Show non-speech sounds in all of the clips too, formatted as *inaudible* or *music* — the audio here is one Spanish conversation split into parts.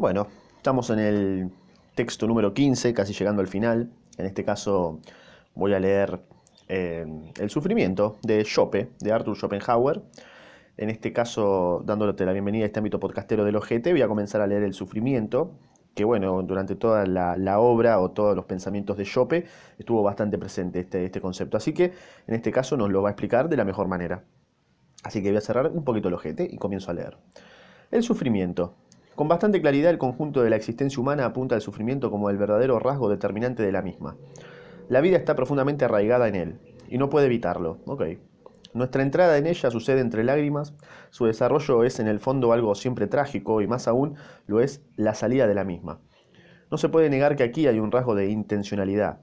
Bueno, estamos en el texto número 15, casi llegando al final. En este caso voy a leer eh, El sufrimiento de de Arthur Schopenhauer. En este caso, dándote la bienvenida a este ámbito podcastero del OGT, voy a comenzar a leer El sufrimiento, que bueno, durante toda la, obra o todos los pensamientos de Schope estuvo bastante presente este, este concepto. Así que en este caso nos lo va a explicar de la mejor manera. Así que voy a cerrar un poquito el ojete y comienzo a leer. El sufrimiento. Con bastante claridad el conjunto de la existencia humana apunta al sufrimiento como el verdadero rasgo determinante de la misma. La vida está profundamente arraigada en él, y no puede evitarlo. Nuestra entrada en ella sucede entre lágrimas, su desarrollo es en el fondo algo siempre trágico y más aún lo es la salida de la misma. No se puede negar que aquí hay un rasgo de intencionalidad.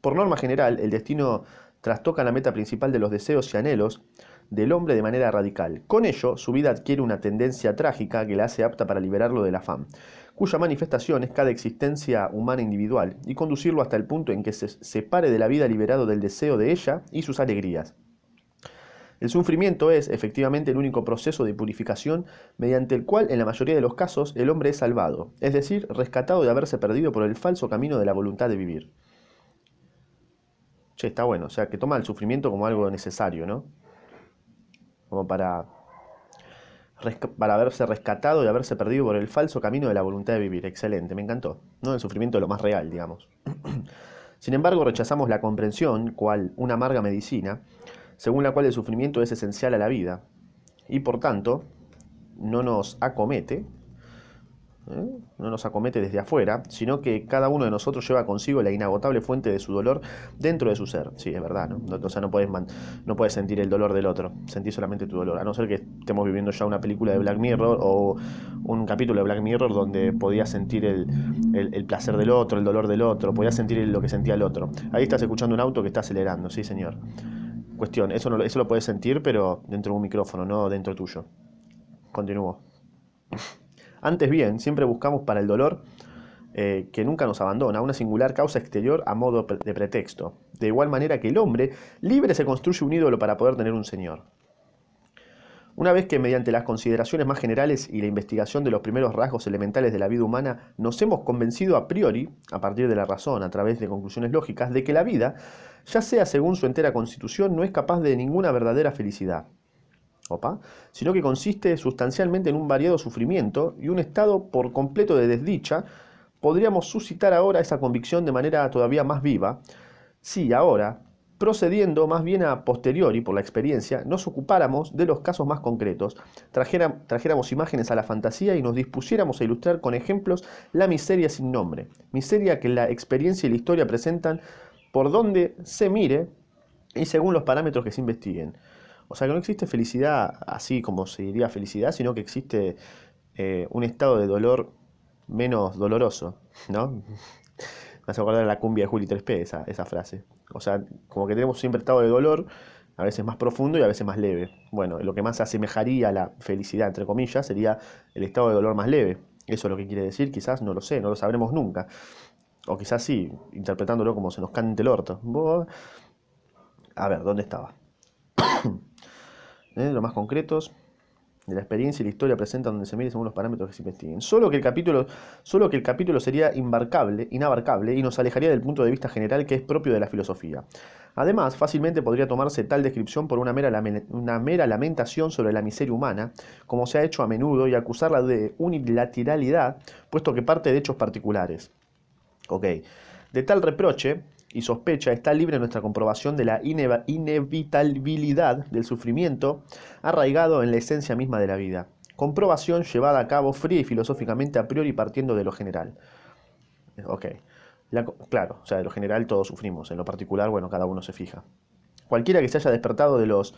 Por norma general, el destino trastoca la meta principal de los deseos y anhelos del hombre de manera radical. Con ello, su vida adquiere una tendencia trágica que la hace apta para liberarlo del afán, cuya manifestación es cada existencia humana individual, y conducirlo hasta el punto en que se separe de la vida liberado del deseo de ella y sus alegrías. El sufrimiento es, efectivamente, el único proceso de purificación mediante el cual, en la mayoría de los casos, el hombre es salvado, es decir, rescatado de haberse perdido por el falso camino de la voluntad de vivir. Che, está bueno, o sea, que toma el sufrimiento como algo necesario, ¿no? Como para, para haberse rescatado y haberse perdido por el falso camino de la voluntad de vivir. Excelente, me encantó. ¿no? El sufrimiento de lo más real, digamos. *clears throat* Sin embargo, rechazamos la comprensión, cual una amarga medicina, según la cual el sufrimiento es esencial a la vida, y por tanto no nos acomete, ¿eh? No nos acomete desde afuera, sino que cada uno de nosotros lleva consigo la inagotable fuente de su dolor dentro de su ser. Sí, es verdad, ¿no? O sea, no puedes, no puedes sentir el dolor del otro, sentir solamente tu dolor, a no ser que estemos viviendo ya una película de Black Mirror o un capítulo de Black Mirror donde podías sentir el, placer del otro, el dolor del otro, podías sentir lo que sentía el otro. Ahí estás escuchando un auto que está acelerando, sí, señor. Cuestión, eso, no, eso lo puedes sentir, pero dentro de un micrófono, no dentro tuyo. Continúo. Antes bien, siempre buscamos para el dolor eh, que nunca nos abandona, una singular causa exterior a modo de pretexto. De igual manera que el hombre libre se construye un ídolo para poder tener un señor. Una vez que mediante las consideraciones más generales y la investigación de los primeros rasgos elementales de la vida humana nos hemos convencido a priori, a partir de la razón, a través de conclusiones lógicas, de que la vida, ya sea según su entera constitución, no es capaz de ninguna verdadera felicidad sino que consiste sustancialmente en un variado sufrimiento y un estado por completo de desdicha, podríamos suscitar ahora esa convicción de manera todavía más viva, si ahora, procediendo más bien a posteriori por la experiencia, nos ocupáramos de los casos más concretos, trajéramos imágenes a la fantasía y nos dispusiéramos a ilustrar con ejemplos la miseria sin nombre, miseria que la experiencia y la historia presentan por donde se mire y según los parámetros que se investiguen. O sea que no existe felicidad así como se diría felicidad, sino que existe eh, un estado de dolor menos doloroso, ¿no? Me hace acordar de la cumbia de Juli 3P, esa, esa frase. O sea, como que tenemos siempre estado de dolor, a veces más profundo y a veces más leve. Bueno, lo que más asemejaría a la felicidad, entre comillas, sería el estado de dolor más leve. Eso es lo que quiere decir, quizás no lo sé, no lo sabremos nunca. O quizás sí, interpretándolo como se nos cante el orto. A ver, ¿dónde estaba? ¿Eh? los más concretos de la experiencia y la historia presentan donde se mide según los parámetros que se investiguen. Solo que el capítulo, solo que el capítulo sería inabarcable y nos alejaría del punto de vista general que es propio de la filosofía. Además, fácilmente podría tomarse tal descripción por una mera, una mera lamentación sobre la miseria humana, como se ha hecho a menudo, y acusarla de unilateralidad, puesto que parte de hechos particulares. Ok. De tal reproche, y sospecha está libre nuestra comprobación de la inevitabilidad del sufrimiento arraigado en la esencia misma de la vida. Comprobación llevada a cabo fría y filosóficamente a priori partiendo de lo general. Ok. claro, o sea, de lo general todos sufrimos, en lo particular, bueno, cada uno se fija. Cualquiera que se haya despertado de los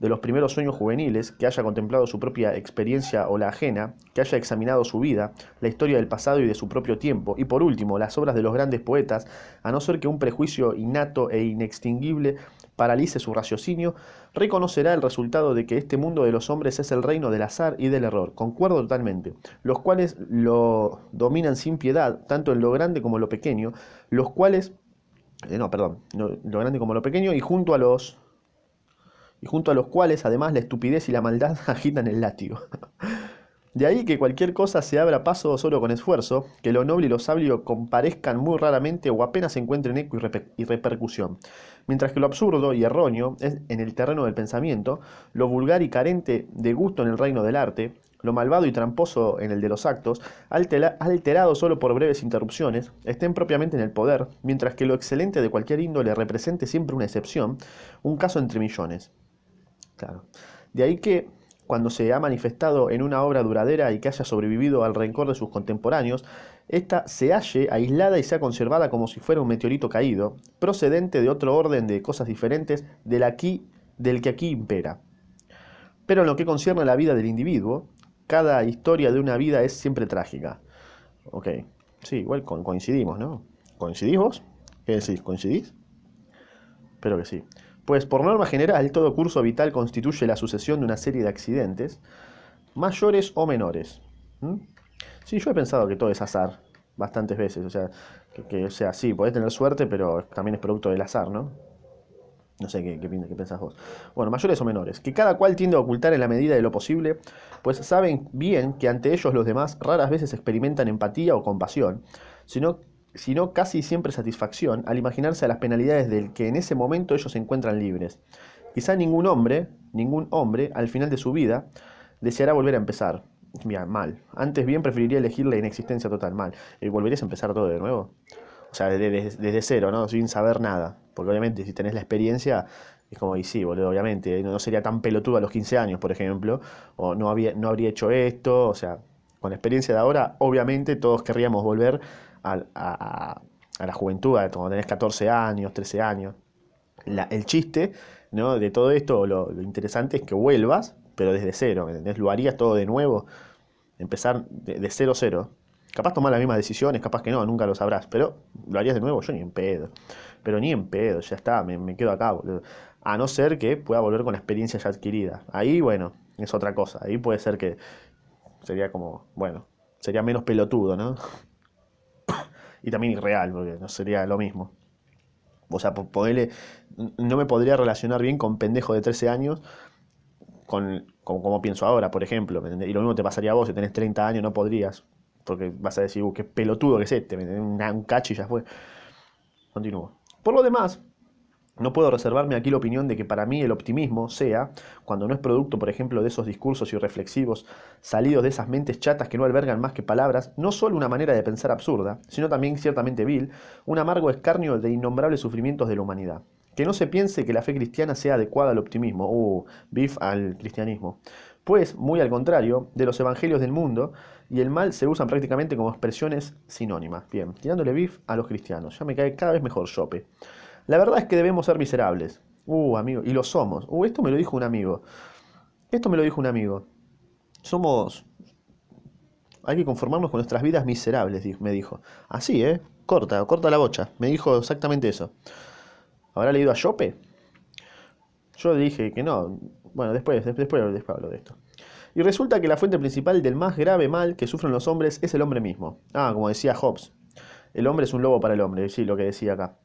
de los primeros sueños juveniles, que haya contemplado su propia experiencia o la ajena, que haya examinado su vida, la historia del pasado y de su propio tiempo, y por último, las obras de los grandes poetas, a no ser que un prejuicio innato e inextinguible paralice su raciocinio, reconocerá el resultado de que este mundo de los hombres es el reino del azar y del error, concuerdo totalmente, los cuales lo dominan sin piedad, tanto en lo grande como en lo pequeño, los cuales, eh, no, perdón, lo grande como lo pequeño, y junto a los y junto a los cuales además la estupidez y la maldad *laughs* agitan el látigo. *laughs* De ahí que cualquier cosa se abra paso solo con esfuerzo, que lo noble y lo sabio comparezcan muy raramente o apenas encuentren eco y, y repercusión, mientras que lo absurdo y erróneo es en el terreno del pensamiento, lo vulgar y carente de gusto en el reino del arte, lo malvado y tramposo en el de los actos, alterado solo por breves interrupciones, estén propiamente en el poder, mientras que lo excelente de cualquier índole represente siempre una excepción, un caso entre millones. Claro. De ahí que cuando se ha manifestado en una obra duradera y que haya sobrevivido al rencor de sus contemporáneos, ésta se halle aislada y sea conservada como si fuera un meteorito caído, procedente de otro orden de cosas diferentes del, aquí, del que aquí impera. Pero en lo que concierne a la vida del individuo, cada historia de una vida es siempre trágica. Ok, sí, igual coincidimos, ¿no? ¿Coincidís vos? ¿Qué decís? ¿Coincidís? Espero que sí. Pues por norma general, todo curso vital constituye la sucesión de una serie de accidentes, mayores o menores. ¿Mm? Sí, yo he pensado que todo es azar, bastantes veces. O sea, que, sea, sí, podés tener suerte, pero también es producto del azar, ¿no? No sé qué, qué, qué pensás vos. Bueno, mayores o menores, que cada cual tiende a ocultar en la medida de lo posible, pues saben bien que ante ellos los demás raras veces experimentan empatía o compasión, sino, sino casi siempre satisfacción al imaginarse a las penalidades del que en ese momento ellos se encuentran libres. Quizá ningún hombre, ningún hombre, al final de su vida, deseará volver a empezar. Bien, mal. Antes bien preferiría elegir la inexistencia total, mal. ¿Y volverías a empezar todo de nuevo? O sea, desde, desde, cero, ¿no? Sin saber nada. Porque obviamente si tenés la experiencia, es como, y sí, boludo, obviamente, no sería tan pelotudo a los 15 años, por ejemplo, o no, había, no habría hecho esto, o sea, con la experiencia de ahora, obviamente todos querríamos volver a, la juventud, cuando tenés 14 años, 13 años. El chiste ¿no? de todo esto, lo, interesante es que vuelvas, pero desde cero, ¿me entendés? Lo harías todo de nuevo, empezar de, de cero cero. Capaz tomar las mismas decisiones, capaz que no, nunca lo sabrás, pero lo harías de nuevo, yo ni en pedo. Pero ni en pedo, ya está, me, me quedo acá, boludo. A no ser que pueda volver con la experiencia ya adquirida. Ahí, bueno, es otra cosa. Ahí puede ser que sería como, bueno, sería menos pelotudo, ¿no? Y también irreal, porque no sería lo mismo. O sea, poderle, no me podría relacionar bien con pendejo de 13 años con, con como pienso ahora, por ejemplo. Y lo mismo te pasaría a vos, si tenés 30 años no podrías, porque vas a decir, uh, qué pelotudo que es este, un, un cacho y ya fue. Continúo. Por lo demás, no puedo reservarme aquí la opinión de que para mí el optimismo sea, cuando no es producto, por ejemplo, de esos discursos irreflexivos salidos de esas mentes chatas que no albergan más que palabras, no solo una manera de pensar absurda, sino también ciertamente vil, un amargo escarnio de innombrables sufrimientos de la humanidad. Que no se piense que la fe cristiana sea adecuada al optimismo, uh, bif al cristianismo. Pues, muy al contrario, de los evangelios del mundo y el mal se usan prácticamente como expresiones sinónimas. Bien, tirándole bif a los cristianos. Ya me cae cada vez mejor Chope. La verdad es que debemos ser miserables. Uh, amigo, y lo somos. Uh, esto me lo dijo un amigo. Esto me lo dijo un amigo. Somos... Hay que conformarnos con nuestras vidas miserables, me dijo. Así, ¿eh? Corta, corta la bocha. Me dijo exactamente eso. ¿Habrá leído a Chope? Yo dije que no. Bueno, después, después, después hablo de esto. Y resulta que la fuente principal del más grave mal que sufren los hombres es el hombre mismo. Ah, como decía Hobbes. El hombre es un lobo para el hombre, sí, lo que decía acá.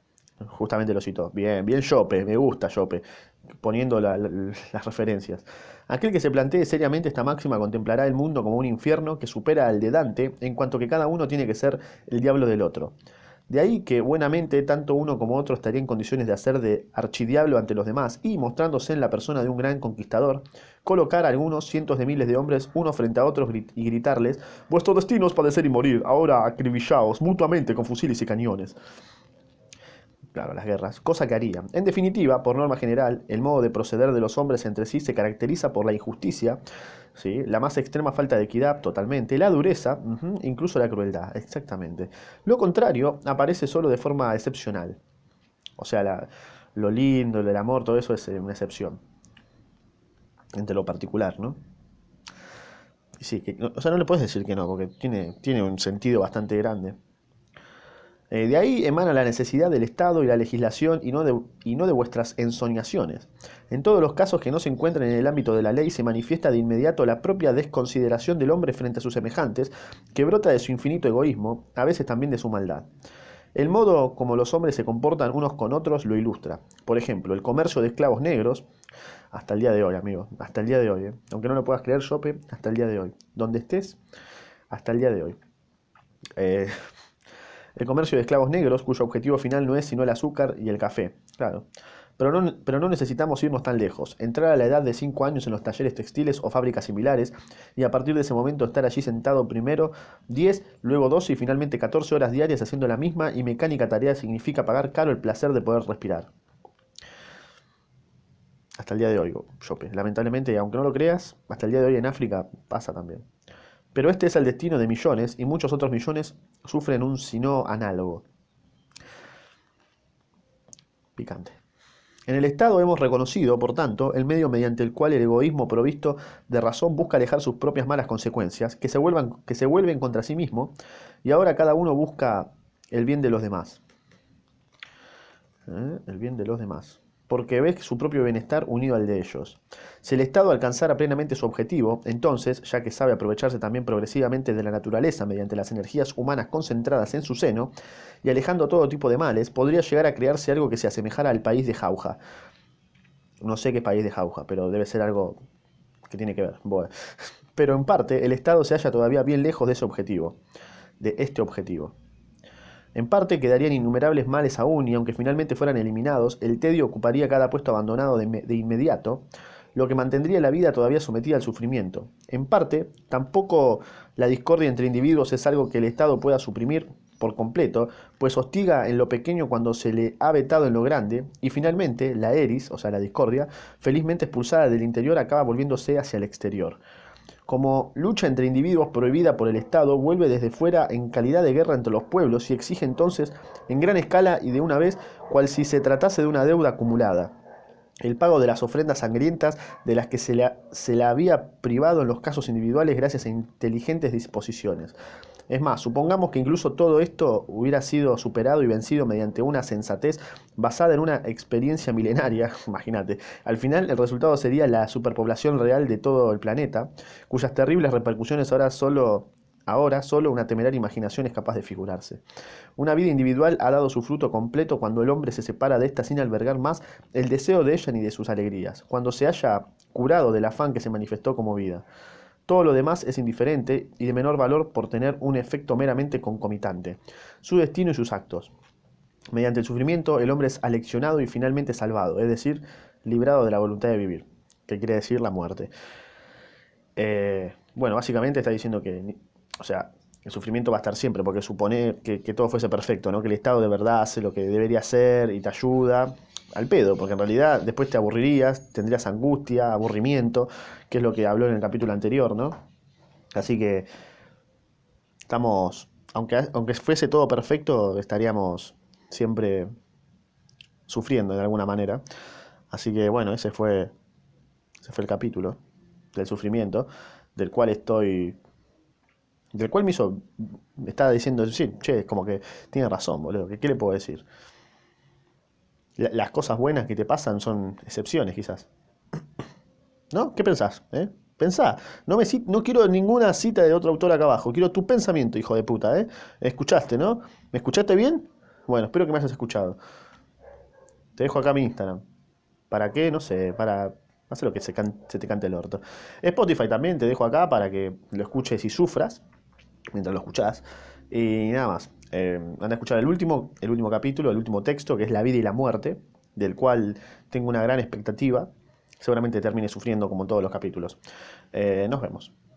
Justamente lo citó. Bien, bien Chope, me gusta Chope, poniendo la, la, las referencias. Aquel que se plantee seriamente esta máxima contemplará el mundo como un infierno que supera al de Dante, en cuanto que cada uno tiene que ser el diablo del otro. De ahí que buenamente tanto uno como otro estaría en condiciones de hacer de archidiablo ante los demás y, mostrándose en la persona de un gran conquistador, colocar a algunos cientos de miles de hombres unos frente a otros y gritarles, vuestro destino es padecer y morir, ahora acribillaos mutuamente con fusiles y cañones claro, las guerras, cosa que harían. En definitiva, por norma general, el modo de proceder de los hombres entre sí se caracteriza por la injusticia, ¿sí? la más extrema falta de equidad totalmente, la dureza, incluso la crueldad, exactamente. Lo contrario aparece solo de forma excepcional. O sea, la, lo lindo, el amor, todo eso es una excepción. Entre lo particular, ¿no? Sí, que, o sea, no le puedes decir que no, porque tiene, tiene un sentido bastante grande. Eh, de ahí emana la necesidad del Estado y la legislación y no, de, y no de vuestras ensoñaciones. En todos los casos que no se encuentren en el ámbito de la ley se manifiesta de inmediato la propia desconsideración del hombre frente a sus semejantes, que brota de su infinito egoísmo, a veces también de su maldad. El modo como los hombres se comportan unos con otros lo ilustra. Por ejemplo, el comercio de esclavos negros, hasta el día de hoy, amigo, hasta el día de hoy, ¿eh? aunque no lo puedas creer, Shope, hasta el día de hoy. Donde estés, hasta el día de hoy. Eh, el comercio de esclavos negros, cuyo objetivo final no es sino el azúcar y el café. Claro. Pero no, pero no, necesitamos irnos tan lejos, entrar a la edad de 5 años en los talleres textiles o fábricas similares y a partir de ese momento estar allí sentado primero 10, luego 12 y finalmente 14 horas diarias haciendo la misma y mecánica tarea significa pagar caro el placer de poder respirar. Hasta el día de hoy, Jope. Lamentablemente, aunque no lo creas, hasta el día de hoy en África pasa también. Pero este es el destino de millones y muchos otros millones sufren un sino análogo. Picante. En el Estado hemos reconocido, por tanto, el medio mediante el cual el egoísmo provisto de razón busca alejar sus propias malas consecuencias, que se, vuelvan, que se vuelven contra sí mismo, y ahora cada uno busca el bien de los demás. ¿Eh? El bien de los demás porque ve su propio bienestar unido al de ellos. Si el Estado alcanzara plenamente su objetivo, entonces, ya que sabe aprovecharse también progresivamente de la naturaleza mediante las energías humanas concentradas en su seno, y alejando todo tipo de males, podría llegar a crearse algo que se asemejara al país de Jauja. No sé qué país de Jauja, pero debe ser algo que tiene que ver. *laughs* Pero en parte, el Estado se halla todavía bien lejos de ese objetivo, de este objetivo. En parte quedarían innumerables males aún y aunque finalmente fueran eliminados, el tedio ocuparía cada puesto abandonado de, inmediato, lo que mantendría la vida todavía sometida al sufrimiento. En parte, tampoco la discordia entre individuos es algo que el Estado pueda suprimir por completo, pues hostiga en lo pequeño cuando se le ha vetado en lo grande, y finalmente la eris, o sea la discordia, felizmente expulsada del interior acaba volviéndose hacia el exterior como lucha entre individuos prohibida por el Estado, vuelve desde fuera en calidad de guerra entre los pueblos y exige entonces en gran escala y de una vez, cual si se tratase de una deuda acumulada, el pago de las ofrendas sangrientas de las que se la, se la había privado en los casos individuales gracias a inteligentes disposiciones. Es más, supongamos que incluso todo esto hubiera sido superado y vencido mediante una sensatez basada en una experiencia milenaria, *laughs* imagínate. Al final el resultado sería la superpoblación real de todo el planeta, cuyas terribles repercusiones ahora solo Ahora solo una temeraria imaginación es capaz de figurarse. Una vida individual ha dado su fruto completo cuando el hombre se separa de ésta sin albergar más el deseo de ella ni de sus alegrías, cuando se haya curado del afán que se manifestó como vida. Todo lo demás es indiferente y de menor valor por tener un efecto meramente concomitante, su destino y sus actos. Mediante el sufrimiento el hombre es aleccionado y finalmente salvado, es decir, librado de la voluntad de vivir, que quiere decir la muerte. Eh, bueno, básicamente está diciendo que, o sea, el sufrimiento va a estar siempre, porque supone que, todo fuese perfecto, ¿no? que el Estado de verdad hace lo que debería hacer y te ayuda, al pedo, porque en realidad después te aburrirías, tendrías angustia, aburrimiento, que es lo que habló en el capítulo anterior, ¿no? Así que estamos, aunque, aunque fuese todo perfecto, estaríamos siempre sufriendo de alguna manera. Así que bueno, ese fue, ese fue el capítulo del sufrimiento, del cual estoy del cual me hizo, me estaba diciendo, sí, che, como que tiene razón, boludo, ¿qué, le puedo decir? las cosas buenas que te pasan son excepciones, quizás. ¿No? ¿Qué pensás? Eh? Pensá. No, me, no quiero ninguna cita de otro autor acá abajo. Quiero tu pensamiento, hijo de puta. ¿eh? ¿Escuchaste, no? ¿Me escuchaste bien? Bueno, espero que me hayas escuchado. Te dejo acá mi Instagram. ¿Para qué? No sé. Para hacer lo que se, se te cante el orto. Spotify también te dejo acá para que lo escuches y sufras mientras lo escuchás. Y nada más. Eh, a escuchar el último, el último capítulo, el último texto, que es La vida y la muerte, del cual tengo una gran expectativa. Seguramente termine sufriendo como todos los capítulos. Eh, nos vemos.